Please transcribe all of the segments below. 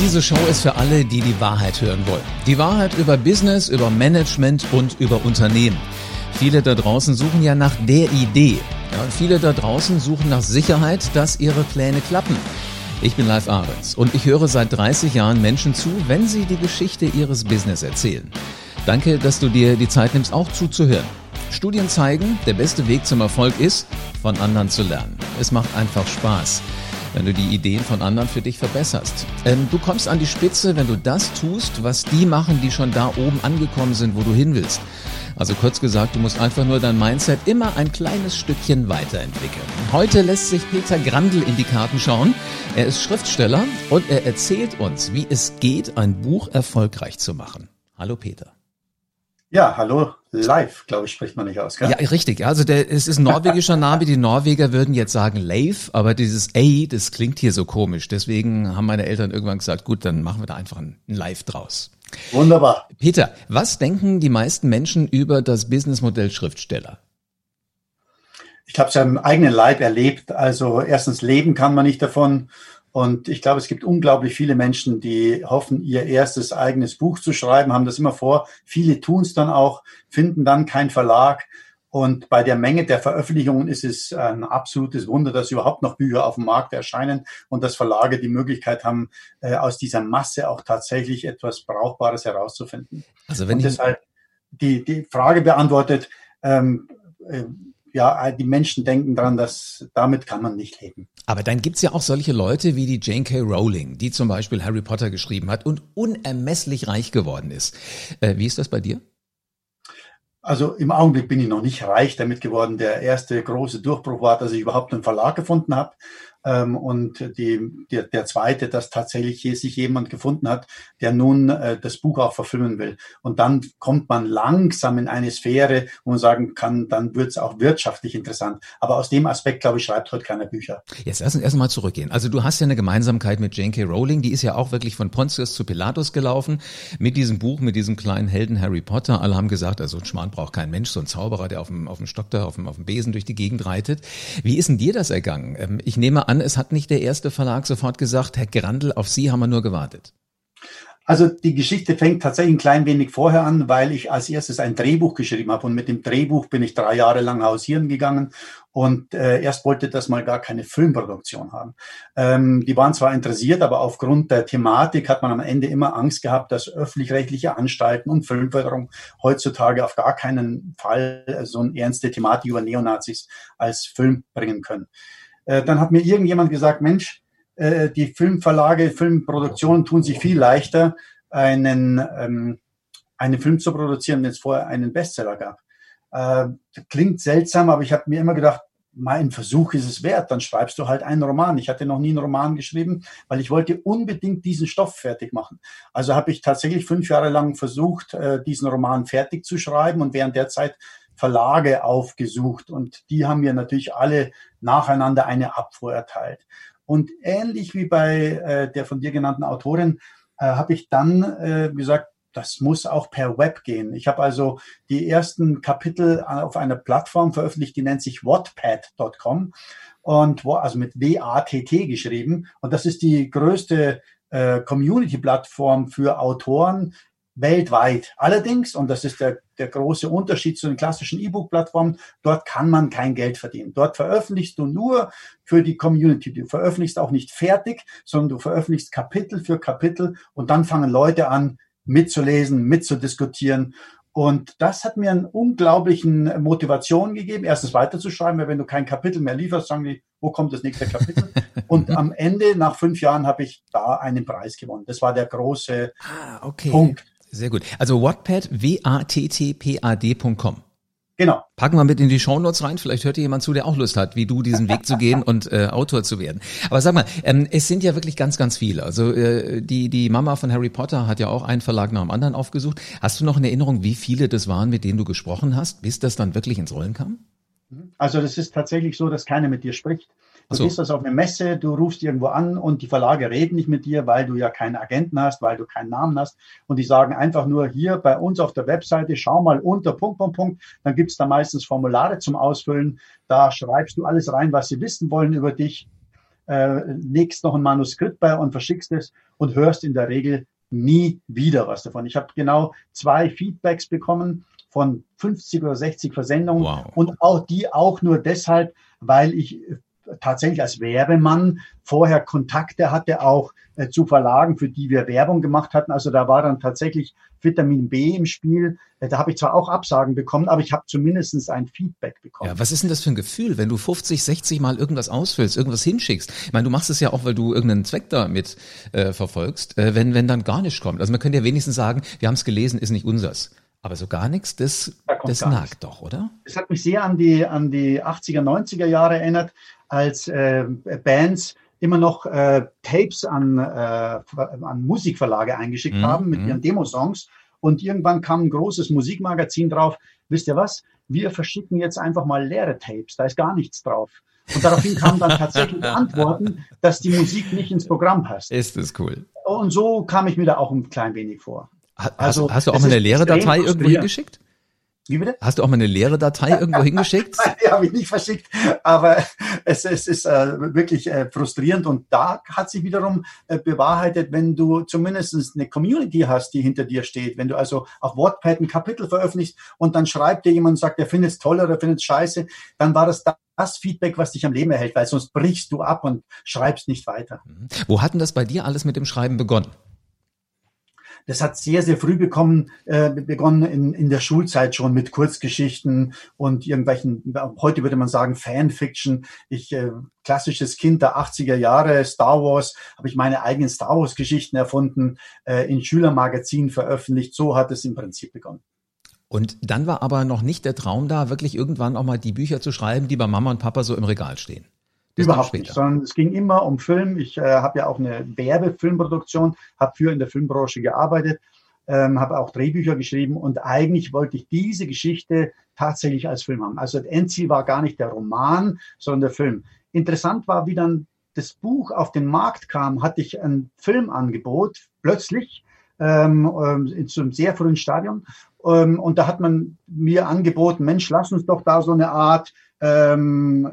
Diese Show ist für alle, die die Wahrheit hören wollen. Die Wahrheit über Business, über Management und über Unternehmen. Viele da draußen suchen ja nach der Idee. Ja, viele da draußen suchen nach Sicherheit, dass ihre Pläne klappen. Ich bin Live Ahrens und ich höre seit 30 Jahren Menschen zu, wenn sie die Geschichte ihres Business erzählen. Danke, dass du dir die Zeit nimmst, auch zuzuhören. Studien zeigen, der beste Weg zum Erfolg ist, von anderen zu lernen. Es macht einfach Spaß wenn du die Ideen von anderen für dich verbesserst. Ähm, du kommst an die Spitze, wenn du das tust, was die machen, die schon da oben angekommen sind, wo du hin willst. Also kurz gesagt, du musst einfach nur dein Mindset immer ein kleines Stückchen weiterentwickeln. Heute lässt sich Peter Grandl in die Karten schauen. Er ist Schriftsteller und er erzählt uns, wie es geht, ein Buch erfolgreich zu machen. Hallo Peter. Ja, hallo, live, glaube ich, spricht man nicht aus. Gell? Ja, richtig. Also der, es ist ein norwegischer Name. Die Norweger würden jetzt sagen Leif, aber dieses A, das klingt hier so komisch. Deswegen haben meine Eltern irgendwann gesagt, gut, dann machen wir da einfach ein, Live draus. Wunderbar. Peter, was denken die meisten Menschen über das Businessmodell Schriftsteller? Ich habe es ja im eigenen Leib erlebt. Also erstens leben kann man nicht davon und ich glaube, es gibt unglaublich viele Menschen, die hoffen, ihr erstes eigenes Buch zu schreiben, haben das immer vor. Viele tun es dann auch, finden dann keinen Verlag. Und bei der Menge der Veröffentlichungen ist es ein absolutes Wunder, dass überhaupt noch Bücher auf dem Markt erscheinen und dass Verlage die Möglichkeit haben, äh, aus dieser Masse auch tatsächlich etwas Brauchbares herauszufinden. Also wenn und deshalb die, die Frage beantwortet, ähm, äh, ja, die Menschen denken daran, dass damit kann man nicht leben. Aber dann gibt's ja auch solche Leute wie die Jane K. Rowling, die zum Beispiel Harry Potter geschrieben hat und unermesslich reich geworden ist. Äh, wie ist das bei dir? Also im Augenblick bin ich noch nicht reich damit geworden. Der erste große Durchbruch war, dass ich überhaupt einen Verlag gefunden habe. Ähm, und die, der, der zweite, dass tatsächlich hier sich jemand gefunden hat, der nun äh, das Buch auch verfilmen will. Und dann kommt man langsam in eine Sphäre, wo man sagen kann, dann wird es auch wirtschaftlich interessant. Aber aus dem Aspekt, glaube ich, schreibt heute keiner Bücher. Jetzt erst, erst mal zurückgehen. Also du hast ja eine Gemeinsamkeit mit J.K. Rowling, die ist ja auch wirklich von Pontius zu Pilatus gelaufen, mit diesem Buch, mit diesem kleinen Helden Harry Potter. Alle haben gesagt, also Schmarrn braucht kein Mensch, so ein Zauberer, der auf dem, auf dem Stock da, auf dem, auf dem Besen durch die Gegend reitet. Wie ist denn dir das ergangen? Ähm, ich nehme an, es hat nicht der erste Verlag sofort gesagt, Herr Grandl, auf Sie haben wir nur gewartet. Also die Geschichte fängt tatsächlich ein klein wenig vorher an, weil ich als erstes ein Drehbuch geschrieben habe und mit dem Drehbuch bin ich drei Jahre lang hausieren gegangen und äh, erst wollte das mal gar keine Filmproduktion haben. Ähm, die waren zwar interessiert, aber aufgrund der Thematik hat man am Ende immer Angst gehabt, dass öffentlich-rechtliche Anstalten und Filmförderung heutzutage auf gar keinen Fall so eine ernste Thematik über Neonazis als Film bringen können. Äh, dann hat mir irgendjemand gesagt, Mensch, äh, die Filmverlage, Filmproduktionen tun sich viel leichter, einen, ähm, einen Film zu produzieren, wenn es vorher einen Bestseller gab. Äh, klingt seltsam, aber ich habe mir immer gedacht, mein Versuch ist es wert, dann schreibst du halt einen Roman. Ich hatte noch nie einen Roman geschrieben, weil ich wollte unbedingt diesen Stoff fertig machen. Also habe ich tatsächlich fünf Jahre lang versucht, äh, diesen Roman fertig zu schreiben und während der Zeit Verlage aufgesucht und die haben mir natürlich alle nacheinander eine Abfuhr erteilt. Und ähnlich wie bei äh, der von dir genannten Autorin äh, habe ich dann äh, gesagt, das muss auch per Web gehen. Ich habe also die ersten Kapitel auf einer Plattform veröffentlicht, die nennt sich wattpad.com und wo, also mit W-A-T-T geschrieben. Und das ist die größte äh, Community-Plattform für Autoren, weltweit. Allerdings, und das ist der, der große Unterschied zu den klassischen E-Book-Plattformen, dort kann man kein Geld verdienen. Dort veröffentlichst du nur für die Community. Du veröffentlichst auch nicht fertig, sondern du veröffentlichst Kapitel für Kapitel und dann fangen Leute an, mitzulesen, mitzudiskutieren. Und das hat mir eine unglaublichen Motivation gegeben, erstens weiterzuschreiben, weil wenn du kein Kapitel mehr lieferst, sagen die, wo kommt das nächste Kapitel? Und am Ende, nach fünf Jahren, habe ich da einen Preis gewonnen. Das war der große ah, okay. Punkt. Sehr gut. Also Wattpad, W-A-T-T-P-A-D.com. Genau. Packen wir mit in die Shownotes rein. Vielleicht hört ihr jemand zu, der auch Lust hat, wie du diesen Weg zu gehen und äh, Autor zu werden. Aber sag mal, ähm, es sind ja wirklich ganz, ganz viele. Also äh, die die Mama von Harry Potter hat ja auch einen Verlag nach dem anderen aufgesucht. Hast du noch eine Erinnerung, wie viele das waren, mit denen du gesprochen hast, bis das dann wirklich ins Rollen kam? Also das ist tatsächlich so, dass keiner mit dir spricht. Du so. gehst also auf eine Messe, du rufst irgendwo an und die Verlage reden nicht mit dir, weil du ja keinen Agenten hast, weil du keinen Namen hast. Und die sagen einfach nur hier bei uns auf der Webseite, schau mal unter Punkt, Punkt, Punkt. Dann gibt's da meistens Formulare zum Ausfüllen. Da schreibst du alles rein, was sie wissen wollen über dich. äh, legst noch ein Manuskript bei und verschickst es und hörst in der Regel nie wieder was davon. Ich habe genau zwei Feedbacks bekommen von 50 oder 60 Versendungen wow. und auch die auch nur deshalb, weil ich tatsächlich als Werbemann vorher Kontakte hatte, auch äh, zu Verlagen, für die wir Werbung gemacht hatten. Also da war dann tatsächlich Vitamin B im Spiel. Äh, da habe ich zwar auch Absagen bekommen, aber ich habe zumindest ein Feedback bekommen. Ja, was ist denn das für ein Gefühl, wenn du 50, 60 Mal irgendwas ausfüllst, irgendwas hinschickst? Ich meine, du machst es ja auch, weil du irgendeinen Zweck damit äh, verfolgst, äh, wenn, wenn dann gar nichts kommt. Also man könnte ja wenigstens sagen, wir haben es gelesen, ist nicht unsers. Aber so gar nichts, das, da das nagt nichts. doch, oder? Es hat mich sehr an die, an die 80er, 90er Jahre erinnert, als äh, Bands immer noch äh, Tapes an, äh, an Musikverlage eingeschickt mhm. haben mit mhm. ihren Demosongs. Und irgendwann kam ein großes Musikmagazin drauf. Wisst ihr was? Wir verschicken jetzt einfach mal leere Tapes. Da ist gar nichts drauf. Und daraufhin kamen dann tatsächlich Antworten, dass die Musik nicht ins Programm passt. Ist das cool. Und so kam ich mir da auch ein klein wenig vor. Also, hast, hast du auch mal eine leere Datei irgendwo hingeschickt? Wie bitte? Hast du auch mal eine leere Datei irgendwo hingeschickt? Nein, die habe ich nicht verschickt, aber es, es ist äh, wirklich äh, frustrierend und da hat sich wiederum äh, bewahrheitet, wenn du zumindest eine Community hast, die hinter dir steht, wenn du also auf WordPad ein Kapitel veröffentlichst und dann schreibt dir jemand und sagt, er findet es toll oder er findet es scheiße, dann war das das Feedback, was dich am Leben erhält, weil sonst brichst du ab und schreibst nicht weiter. Mhm. Wo hat denn das bei dir alles mit dem Schreiben begonnen? Das hat sehr, sehr früh bekommen, äh, begonnen in, in der Schulzeit schon mit Kurzgeschichten und irgendwelchen, heute würde man sagen, Fanfiction. Ich, äh, klassisches Kind der 80er Jahre, Star Wars, habe ich meine eigenen Star Wars Geschichten erfunden, äh, in Schülermagazinen veröffentlicht. So hat es im Prinzip begonnen. Und dann war aber noch nicht der Traum da, wirklich irgendwann auch mal die Bücher zu schreiben, die bei Mama und Papa so im Regal stehen. Überhaupt nicht, sondern es ging immer um Film. Ich äh, habe ja auch eine Werbefilmproduktion, habe für in der Filmbranche gearbeitet, ähm, habe auch Drehbücher geschrieben und eigentlich wollte ich diese Geschichte tatsächlich als Film haben. Also das Endziel war gar nicht der Roman, sondern der Film. Interessant war, wie dann das Buch auf den Markt kam, hatte ich ein Filmangebot plötzlich ähm, ähm in so einem sehr frühen Stadium. Ähm, und da hat man mir angeboten, Mensch, lass uns doch da so eine Art ähm,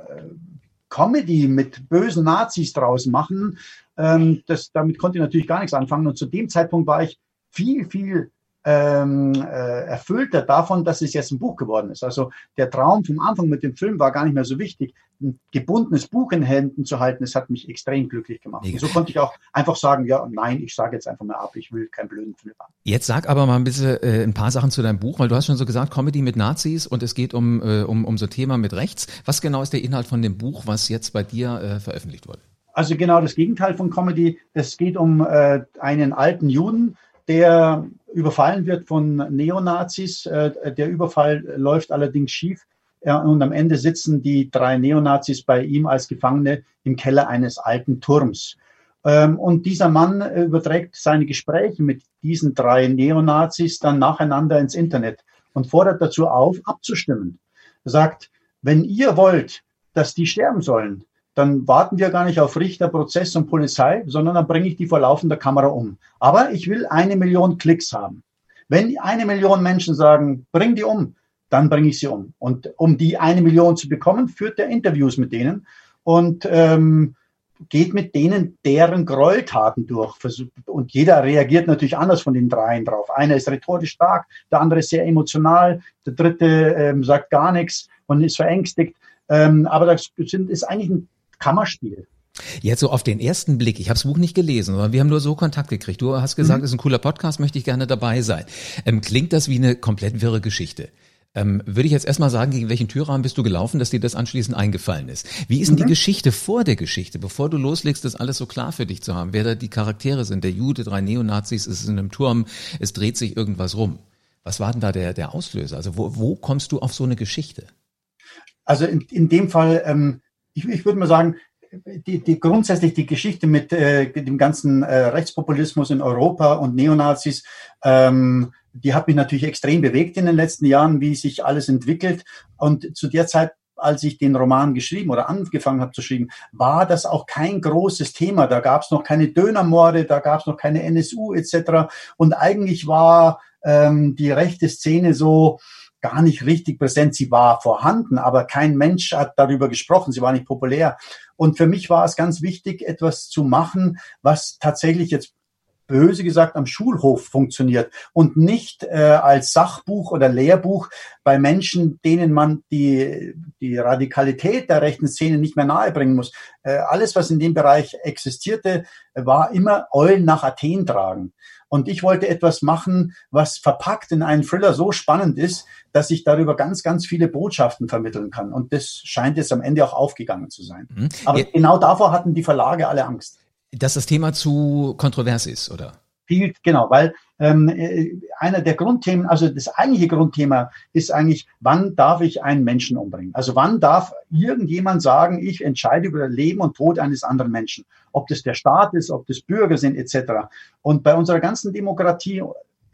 Comedy mit bösen Nazis draus machen, ähm, das, damit konnte ich natürlich gar nichts anfangen. Und zu dem Zeitpunkt war ich viel, viel ähm, äh, erfüllter davon, dass es jetzt ein Buch geworden ist. Also der Traum vom Anfang mit dem Film war gar nicht mehr so wichtig. Ein gebundenes Buch in Händen zu halten, das hat mich extrem glücklich gemacht. Und so konnte ich auch einfach sagen, ja, nein, ich sage jetzt einfach mal ab, ich will keinen blöden Film haben. Jetzt sag aber mal ein bisschen äh, ein paar Sachen zu deinem Buch, weil du hast schon so gesagt, Comedy mit Nazis und es geht um, äh, um, um so Thema mit rechts. Was genau ist der Inhalt von dem Buch, was jetzt bei dir äh, veröffentlicht wurde? Also genau das Gegenteil von Comedy. Es geht um äh, einen alten Juden, der überfallen wird von Neonazis. Äh, der Überfall läuft allerdings schief. Und am Ende sitzen die drei Neonazis bei ihm als Gefangene im Keller eines alten Turms. Ähm, und dieser Mann überträgt seine Gespräche mit diesen drei Neonazis dann nacheinander ins Internet und fordert dazu auf, abzustimmen. Er sagt, wenn ihr wollt, dass die sterben sollen, dann warten wir gar nicht auf Richter, Prozess und Polizei, sondern dann bringe ich die vor laufender Kamera um. Aber ich will eine Million Klicks haben. Wenn eine Million Menschen sagen, bring die um, dann bringe ich sie um. Und um die eine Million zu bekommen, führt er Interviews mit denen und ähm, geht mit denen deren Gräueltaten durch. Und jeder reagiert natürlich anders von den dreien drauf. Einer ist rhetorisch stark, der andere ist sehr emotional, der dritte ähm, sagt gar nichts und ist verängstigt. Ähm, aber das sind, ist eigentlich ein Kammerspiel. Jetzt so auf den ersten Blick, ich habe das Buch nicht gelesen, sondern wir haben nur so Kontakt gekriegt. Du hast gesagt, mhm. ist ein cooler Podcast, möchte ich gerne dabei sein. Ähm, klingt das wie eine komplett wirre Geschichte? Ähm, würde ich jetzt erstmal sagen, gegen welchen Türrahmen bist du gelaufen, dass dir das anschließend eingefallen ist? Wie ist denn mhm. die Geschichte vor der Geschichte, bevor du loslegst, das alles so klar für dich zu haben, wer da die Charaktere sind? Der Jude, drei Neonazis, es ist in einem Turm, es dreht sich irgendwas rum. Was war denn da der, der Auslöser? Also wo, wo kommst du auf so eine Geschichte? Also in, in dem Fall ähm, ich, ich würde mal sagen, die, die grundsätzlich die Geschichte mit äh, dem ganzen äh, Rechtspopulismus in Europa und Neonazis, ähm, die hat mich natürlich extrem bewegt in den letzten Jahren, wie sich alles entwickelt. Und zu der Zeit, als ich den Roman geschrieben oder angefangen habe zu schreiben, war das auch kein großes Thema. Da gab es noch keine Dönermorde, da gab es noch keine NSU etc. Und eigentlich war ähm, die rechte Szene so gar nicht richtig präsent. Sie war vorhanden, aber kein Mensch hat darüber gesprochen. Sie war nicht populär. Und für mich war es ganz wichtig, etwas zu machen, was tatsächlich jetzt böse gesagt am Schulhof funktioniert und nicht äh, als Sachbuch oder Lehrbuch bei Menschen, denen man die, die Radikalität der rechten Szene nicht mehr nahebringen muss. Äh, alles, was in dem Bereich existierte, war immer Eulen nach Athen tragen. Und ich wollte etwas machen, was verpackt in einen Thriller so spannend ist, dass ich darüber ganz, ganz viele Botschaften vermitteln kann. Und das scheint jetzt am Ende auch aufgegangen zu sein. Mhm. Aber ja. genau davor hatten die Verlage alle Angst. Dass das Thema zu kontrovers ist, oder? Viel, genau, weil ähm, äh, einer der Grundthemen, also das eigentliche Grundthema ist eigentlich, wann darf ich einen Menschen umbringen? Also wann darf irgendjemand sagen, ich entscheide über Leben und Tod eines anderen Menschen? Ob das der Staat ist, ob das Bürger sind, etc. Und bei unserer ganzen Demokratie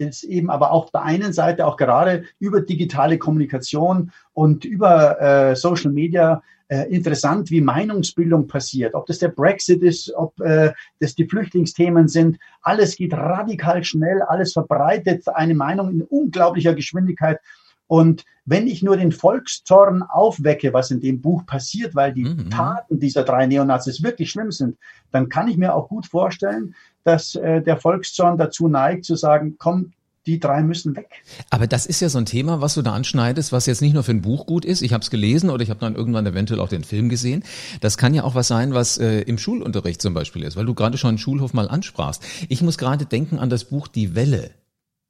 ist eben aber auch der einen Seite auch gerade über digitale Kommunikation und über äh, Social Media äh, interessant, wie Meinungsbildung passiert. Ob das der Brexit ist, ob äh, das die Flüchtlingsthemen sind. Alles geht radikal schnell, alles verbreitet eine Meinung in unglaublicher Geschwindigkeit. Und wenn ich nur den Volkszorn aufwecke, was in dem Buch passiert, weil die mhm. Taten dieser drei Neonazis wirklich schlimm sind, dann kann ich mir auch gut vorstellen, dass äh, der Volkszorn dazu neigt zu sagen, komm, die drei müssen weg. Aber das ist ja so ein Thema, was du da anschneidest, was jetzt nicht nur für ein Buch gut ist. Ich habe es gelesen oder ich habe dann irgendwann eventuell auch den Film gesehen. Das kann ja auch was sein, was äh, im Schulunterricht zum Beispiel ist, weil du gerade schon einen Schulhof mal ansprachst. Ich muss gerade denken an das Buch Die Welle.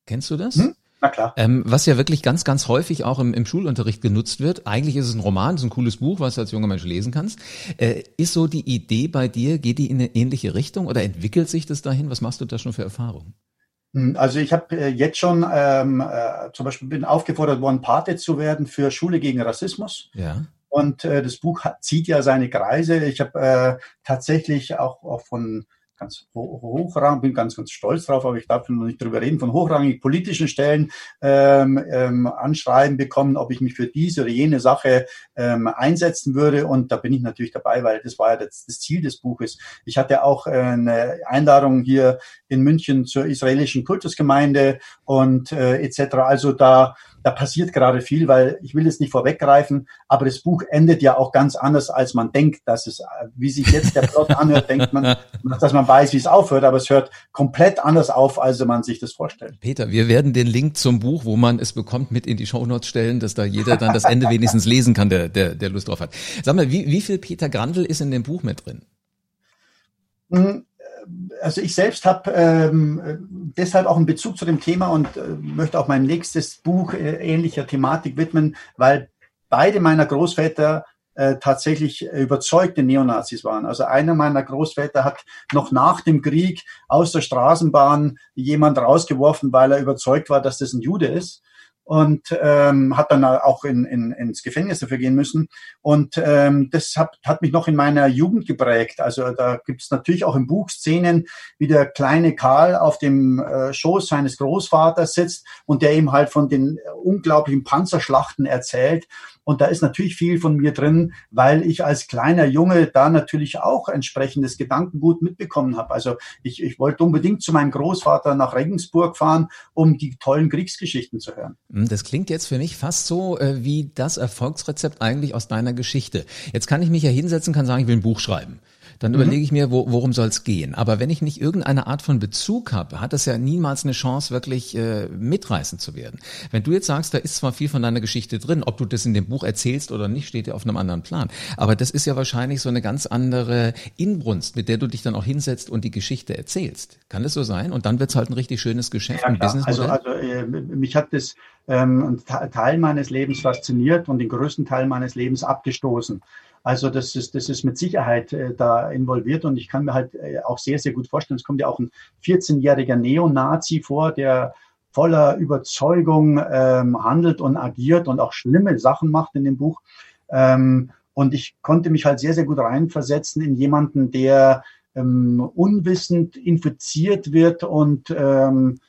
Kennst du das? Hm? Na klar. Ähm, was ja wirklich ganz, ganz häufig auch im, im Schulunterricht genutzt wird. Eigentlich ist es ein Roman, ist ein cooles Buch, was du als junger Mensch lesen kannst. Äh, ist so die Idee bei dir, geht die in eine ähnliche Richtung oder entwickelt sich das dahin? Was machst du da schon für Erfahrungen? Hm, also ich habe äh, jetzt schon ähm, äh, zum Beispiel bin aufgefordert worden, Pate zu werden für Schule gegen Rassismus. Ja. Und äh, das Buch hat, zieht ja seine Kreise. Ich habe äh, tatsächlich auch, auch von ganz hochrangig, bin ganz, ganz stolz drauf, aber ich darf noch nicht drüber reden, von hochrangig politischen Stellen ähm, ähm, Anschreiben bekommen, ob ich mich für diese oder jene Sache ähm, einsetzen würde. Und da bin ich natürlich dabei, weil das war ja das, das Ziel des Buches. Ich hatte auch äh, eine Einladung hier in München zur israelischen Kultusgemeinde und äh, etc. Also da da passiert gerade viel, weil ich will es nicht vorweggreifen, aber das Buch endet ja auch ganz anders, als man denkt, dass es, wie sich jetzt der Plot anhört, denkt man, dass man weiß, wie es aufhört, aber es hört komplett anders auf, als man sich das vorstellt. Peter, wir werden den Link zum Buch, wo man es bekommt, mit in die Shownotes stellen, dass da jeder dann das Ende wenigstens lesen kann, der, der, der Lust drauf hat. Sag mal, wie, wie viel Peter Grandl ist in dem Buch mit drin? Also ich selbst habe ähm, deshalb auch einen Bezug zu dem Thema und äh, möchte auch mein nächstes Buch äh, ähnlicher Thematik widmen, weil beide meiner Großväter äh, tatsächlich überzeugte Neonazis waren. Also einer meiner Großväter hat noch nach dem Krieg aus der Straßenbahn jemand rausgeworfen, weil er überzeugt war, dass das ein Jude ist und ähm, hat dann auch in, in, ins Gefängnis dafür gehen müssen. Und ähm, das hat, hat mich noch in meiner Jugend geprägt. Also da gibt es natürlich auch im Buch Szenen, wie der kleine Karl auf dem äh, Schoß seines Großvaters sitzt und der ihm halt von den unglaublichen Panzerschlachten erzählt und da ist natürlich viel von mir drin, weil ich als kleiner Junge da natürlich auch entsprechendes Gedankengut mitbekommen habe. Also ich, ich wollte unbedingt zu meinem Großvater nach Regensburg fahren, um die tollen Kriegsgeschichten zu hören. Hm, das klingt jetzt für mich fast so äh, wie das Erfolgsrezept eigentlich aus deiner Geschichte. Jetzt kann ich mich ja hinsetzen, kann sagen, ich will ein Buch schreiben dann mhm. überlege ich mir, wo, worum soll es gehen. Aber wenn ich nicht irgendeine Art von Bezug habe, hat das ja niemals eine Chance, wirklich äh, mitreißend zu werden. Wenn du jetzt sagst, da ist zwar viel von deiner Geschichte drin, ob du das in dem Buch erzählst oder nicht, steht ja auf einem anderen Plan. Aber das ist ja wahrscheinlich so eine ganz andere Inbrunst, mit der du dich dann auch hinsetzt und die Geschichte erzählst. Kann das so sein? Und dann wird's halt ein richtig schönes Geschäft, ja, ein Businessmodell? Also, also äh, mich hat das ähm, einen Teil meines Lebens fasziniert und den größten Teil meines Lebens abgestoßen. Also das ist, das ist mit Sicherheit äh, da involviert und ich kann mir halt äh, auch sehr, sehr gut vorstellen, es kommt ja auch ein 14-jähriger Neonazi vor, der voller Überzeugung ähm, handelt und agiert und auch schlimme Sachen macht in dem Buch. Ähm, und ich konnte mich halt sehr, sehr gut reinversetzen in jemanden, der ähm, unwissend infiziert wird und ähm,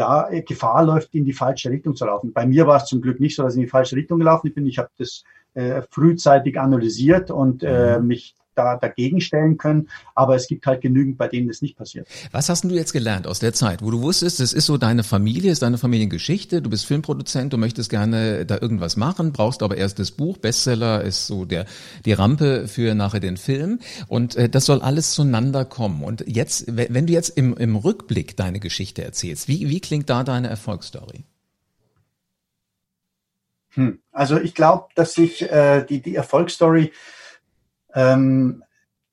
ja, Gefahr läuft, in die falsche Richtung zu laufen. Bei mir war es zum Glück nicht so, dass ich in die falsche Richtung gelaufen bin. Ich habe das äh, frühzeitig analysiert und äh, mhm. mich da dagegen stellen können. Aber es gibt halt genügend, bei denen das nicht passiert. Was hast du jetzt gelernt aus der Zeit, wo du wusstest, es ist so deine Familie, ist deine Familiengeschichte, du bist Filmproduzent, du möchtest gerne da irgendwas machen, brauchst aber erst das Buch, Bestseller ist so der die Rampe für nachher den Film und äh, das soll alles zueinander kommen. Und jetzt, wenn du jetzt im, im Rückblick deine Geschichte erzählst, wie, wie klingt da deine Erfolgsstory? Hm. Also ich glaube, dass sich äh, die, die Erfolgsstory ähm,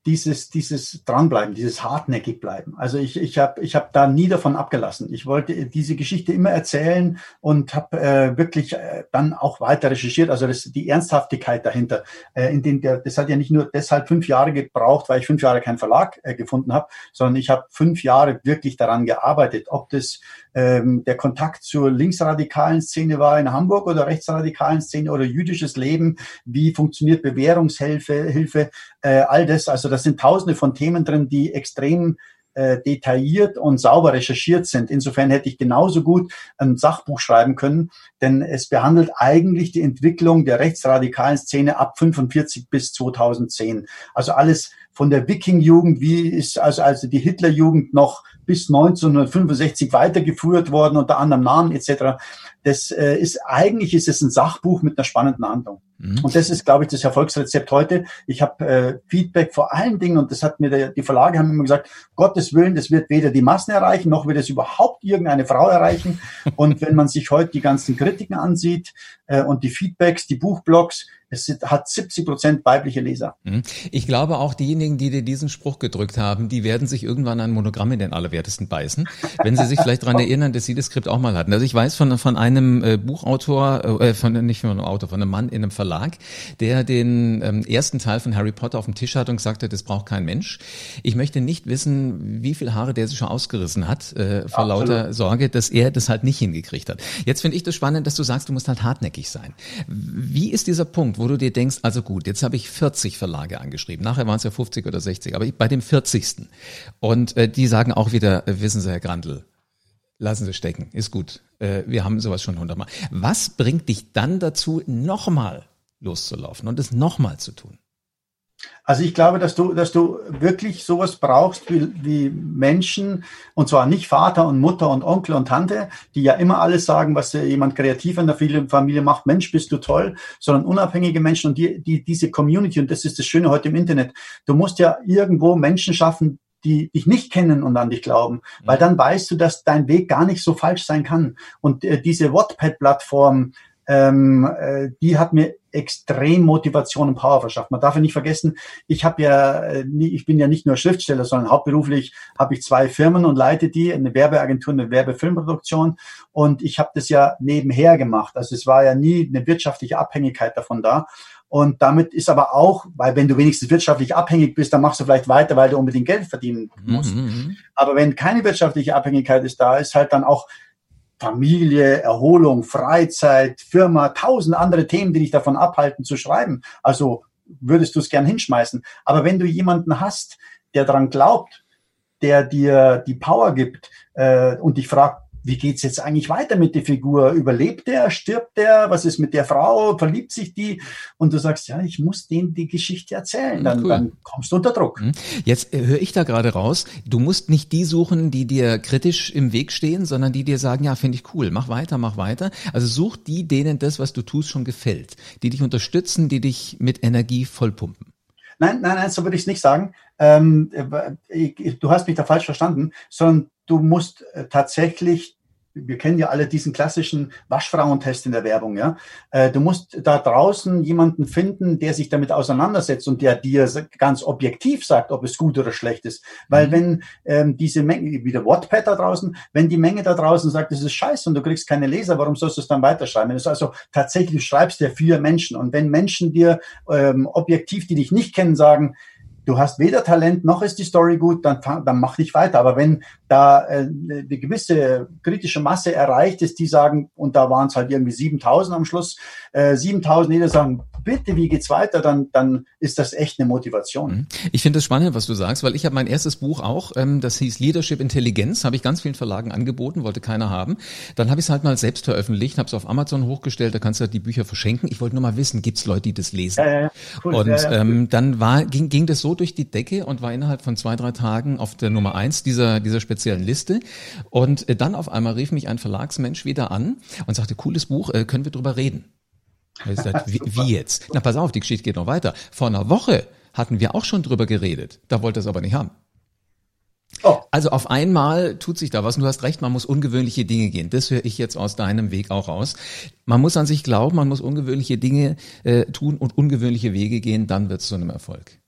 dieses, dieses Dranbleiben, dieses hartnäckig bleiben. Also ich, ich habe ich hab da nie davon abgelassen. Ich wollte diese Geschichte immer erzählen und habe äh, wirklich äh, dann auch weiter recherchiert. Also das, die Ernsthaftigkeit dahinter. Äh, in den, der, das hat ja nicht nur deshalb fünf Jahre gebraucht, weil ich fünf Jahre keinen Verlag äh, gefunden habe, sondern ich habe fünf Jahre wirklich daran gearbeitet, ob das ähm, der Kontakt zur linksradikalen Szene war in Hamburg oder rechtsradikalen Szene oder jüdisches Leben, wie funktioniert Bewährungshilfe, Hilfe, äh, all das. Also das sind tausende von Themen drin, die extrem äh, detailliert und sauber recherchiert sind. Insofern hätte ich genauso gut ein Sachbuch schreiben können, denn es behandelt eigentlich die Entwicklung der rechtsradikalen Szene ab 45 bis 2010. Also alles von der Viking-Jugend, wie ist also, also die Hitlerjugend noch bis 1965 weitergeführt worden, unter anderem Namen etc. Das äh, ist eigentlich ist es ein Sachbuch mit einer spannenden Handlung. Mhm. Und das ist, glaube ich, das Erfolgsrezept heute. Ich habe äh, Feedback vor allen Dingen, und das hat mir der, die Verlage haben immer gesagt, Gottes Willen, das wird weder die Massen erreichen, noch wird es überhaupt irgendeine Frau erreichen. und wenn man sich heute die ganzen Kritiken ansieht äh, und die Feedbacks, die Buchblogs, es hat 70 Prozent weibliche Leser. Mhm. Ich glaube auch diejenigen, die dir diesen Spruch gedrückt haben, die werden sich irgendwann ein Monogramm in den Allerwertesten beißen, wenn sie sich vielleicht daran erinnern, dass sie das Skript auch mal hatten. Also ich weiß von, von einem äh, Buchautor, äh, von nicht von einem Autor, von einem Mann in einem Verlag, der den ähm, ersten Teil von Harry Potter auf dem Tisch hat und gesagt hat, das braucht kein Mensch. Ich möchte nicht wissen, wie viel Haare der sich schon ausgerissen hat, äh, vor Absolut. lauter Sorge, dass er das halt nicht hingekriegt hat. Jetzt finde ich das spannend, dass du sagst, du musst halt hartnäckig sein. Wie ist dieser Punkt? wo du dir denkst, also gut, jetzt habe ich 40 Verlage angeschrieben. Nachher waren es ja 50 oder 60, aber bei dem 40. Und äh, die sagen auch wieder, äh, wissen Sie, Herr Grandl, lassen Sie stecken, ist gut. Äh, wir haben sowas schon hundertmal. Was bringt dich dann dazu, nochmal loszulaufen und es nochmal zu tun? Also ich glaube, dass du, dass du wirklich sowas brauchst wie, wie Menschen, und zwar nicht Vater und Mutter und Onkel und Tante, die ja immer alles sagen, was jemand kreativ in der Familie macht, Mensch, bist du toll, sondern unabhängige Menschen und die, die, diese Community, und das ist das Schöne heute im Internet, du musst ja irgendwo Menschen schaffen, die dich nicht kennen und an dich glauben, weil dann weißt du, dass dein Weg gar nicht so falsch sein kann. Und äh, diese Wattpad-Plattform, ähm, äh, die hat mir extrem Motivation und Power verschafft. Man darf ja nicht vergessen, ich habe ja, äh, ich bin ja nicht nur Schriftsteller, sondern hauptberuflich habe ich zwei Firmen und leite die, eine Werbeagentur, eine Werbefilmproduktion und ich habe das ja nebenher gemacht. Also es war ja nie eine wirtschaftliche Abhängigkeit davon da. Und damit ist aber auch, weil wenn du wenigstens wirtschaftlich abhängig bist, dann machst du vielleicht weiter, weil du unbedingt Geld verdienen musst. Mhm. mhm. Aber wenn keine wirtschaftliche Abhängigkeit ist da, ist halt dann auch Familie, Erholung, Freizeit, Firma, tausend andere Themen, die dich davon abhalten zu schreiben. Also würdest du es gern hinschmeißen. Aber wenn du jemanden hast, der daran glaubt, der dir die Power gibt äh, und dich fragt, wie geht's jetzt eigentlich weiter mit der Figur? Überlebt der? Stirbt der? Was ist mit der Frau? Verliebt sich die? Und du sagst, ja, ich muss denen die Geschichte erzählen. Dann, cool. dann kommst du unter Druck. Mhm. Jetzt äh, höre ich da gerade raus, du musst nicht die suchen, die dir kritisch im Weg stehen, sondern die dir sagen, ja, finde ich cool, mach weiter, mach weiter. Also such die, denen das, was du tust, schon gefällt. Die dich unterstützen, die dich mit Energie vollpumpen. Nein, nein, nein, so würde ich es nicht sagen. Ähm, äh, du hast mich da falsch verstanden, sondern du musst äh, tatsächlich wir kennen ja alle diesen klassischen Waschfrauentest in der Werbung, ja. Äh, du musst da draußen jemanden finden, der sich damit auseinandersetzt und der dir ganz objektiv sagt, ob es gut oder schlecht ist. Weil mhm. wenn ähm, diese Menge, wie der Wattpad da draußen, wenn die Menge da draußen sagt, das ist scheiße und du kriegst keine Leser, warum sollst du es dann weiterschreiben? Das ist also tatsächlich, du schreibst ja für Menschen. Und wenn Menschen dir ähm, objektiv, die dich nicht kennen, sagen, du hast weder Talent noch ist die Story gut, dann, dann mach nicht weiter. Aber wenn da äh, eine gewisse kritische Masse erreicht ist, die sagen, und da waren es halt irgendwie 7000 am Schluss, äh, 7000, die sagen, bitte, wie geht's weiter, dann, dann ist das echt eine Motivation. Mhm. Ich finde es spannend, was du sagst, weil ich habe mein erstes Buch auch, ähm, das hieß Leadership Intelligenz, habe ich ganz vielen Verlagen angeboten, wollte keiner haben. Dann habe ich es halt mal selbst veröffentlicht, habe es auf Amazon hochgestellt, da kannst du halt die Bücher verschenken. Ich wollte nur mal wissen, gibt es Leute, die das lesen? Ja, ja, cool, und ja, ähm, dann war, ging, ging das so durch die Decke und war innerhalb von zwei, drei Tagen auf der Nummer eins dieser, dieser speziellen Liste. Und äh, dann auf einmal rief mich ein Verlagsmensch wieder an und sagte, cooles Buch, äh, können wir drüber reden? Gesagt, wie, wie jetzt? Na, pass auf, die Geschichte geht noch weiter. Vor einer Woche hatten wir auch schon drüber geredet. Da wollte es aber nicht haben. Oh. Also auf einmal tut sich da was und du hast recht, man muss ungewöhnliche Dinge gehen. Das höre ich jetzt aus deinem Weg auch raus. Man muss an sich glauben, man muss ungewöhnliche Dinge äh, tun und ungewöhnliche Wege gehen, dann wird es zu einem Erfolg.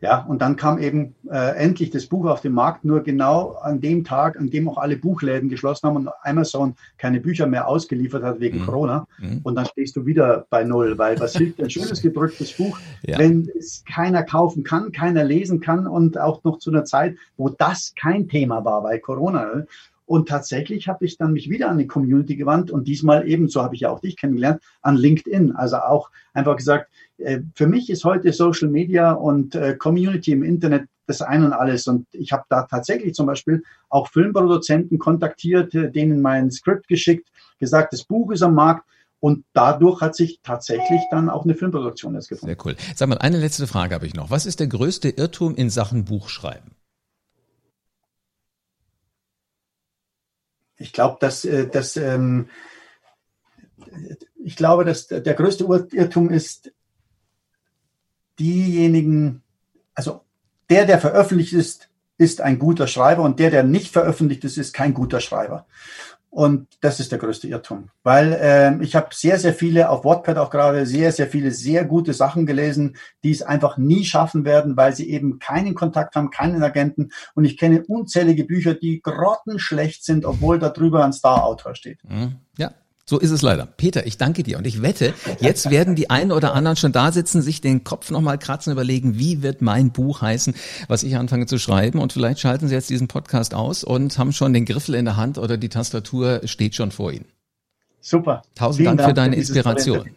Ja, und dann kam eben äh, endlich das Buch auf den Markt, nur genau an dem Tag, an dem auch alle Buchläden geschlossen haben und Amazon keine Bücher mehr ausgeliefert hat wegen mhm. Corona. Mhm. Und dann stehst du wieder bei Null, weil was hilft ein schönes gedrücktes Buch, ja. wenn es keiner kaufen kann, keiner lesen kann und auch noch zu einer Zeit, wo das kein Thema war bei Corona. Und tatsächlich habe ich dann mich wieder an die Community gewandt und diesmal eben, so habe ich ja auch dich kennengelernt, an LinkedIn. Also auch einfach gesagt, äh, für mich ist heute Social Media und äh, Community im Internet das ein und alles. Und ich habe da tatsächlich zum Beispiel auch Filmproduzenten kontaktiert, äh, denen mein Skript geschickt, gesagt, das Buch ist am Markt. Und dadurch hat sich tatsächlich dann auch eine Filmproduktion erst gefunden. Sehr cool. Sag mal, eine letzte Frage habe ich noch. Was ist der größte Irrtum in Sachen Buchschreiben? Ich glaube, dass, dass ähm, ich glaube, dass der größte Irrtum ist, diejenigen, also der, der veröffentlicht ist, ist ein guter Schreiber und der, der nicht veröffentlicht ist, ist kein guter Schreiber. Und das ist der größte Irrtum, weil äh, ich habe sehr, sehr viele auf Wattpad auch gerade sehr, sehr viele sehr gute Sachen gelesen, die es einfach nie schaffen werden, weil sie eben keinen Kontakt haben, keinen Agenten. Und ich kenne unzählige Bücher, die grottenschlecht sind, obwohl da drüber ein Star-Autor steht. Mhm. Ja, so ist es leider. Peter, ich danke dir und ich wette, jetzt werden die einen oder anderen schon da sitzen, sich den Kopf nochmal kratzen, überlegen, wie wird mein Buch heißen, was ich anfange zu schreiben und vielleicht schalten sie jetzt diesen Podcast aus und haben schon den Griffel in der Hand oder die Tastatur steht schon vor ihnen. Super. Tausend Dank, Dank für deine Inspiration.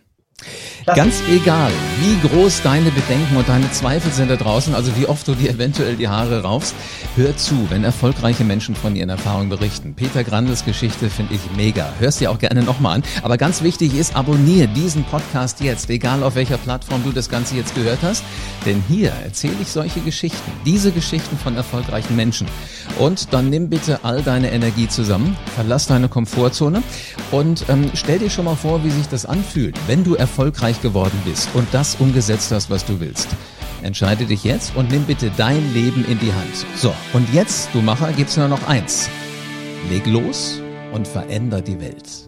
Ganz egal, wie groß deine Bedenken und deine Zweifel sind da draußen, also wie oft du dir eventuell die Haare raufst, hör zu, wenn erfolgreiche Menschen von ihren Erfahrungen berichten. Peter Grandels Geschichte finde ich mega. Hörst dir auch gerne nochmal an. Aber ganz wichtig ist, abonniere diesen Podcast jetzt, egal auf welcher Plattform du das Ganze jetzt gehört hast. Denn hier erzähle ich solche Geschichten, diese Geschichten von erfolgreichen Menschen. Und dann nimm bitte all deine Energie zusammen, verlass deine Komfortzone und ähm, stell dir schon mal vor, wie sich das anfühlt, wenn du erfolgreich geworden bist und das umgesetzt hast, was du willst. Entscheide dich jetzt und nimm bitte dein Leben in die Hand. So, und jetzt, du Macher, gibt's nur noch eins. Leg los und veränder die Welt.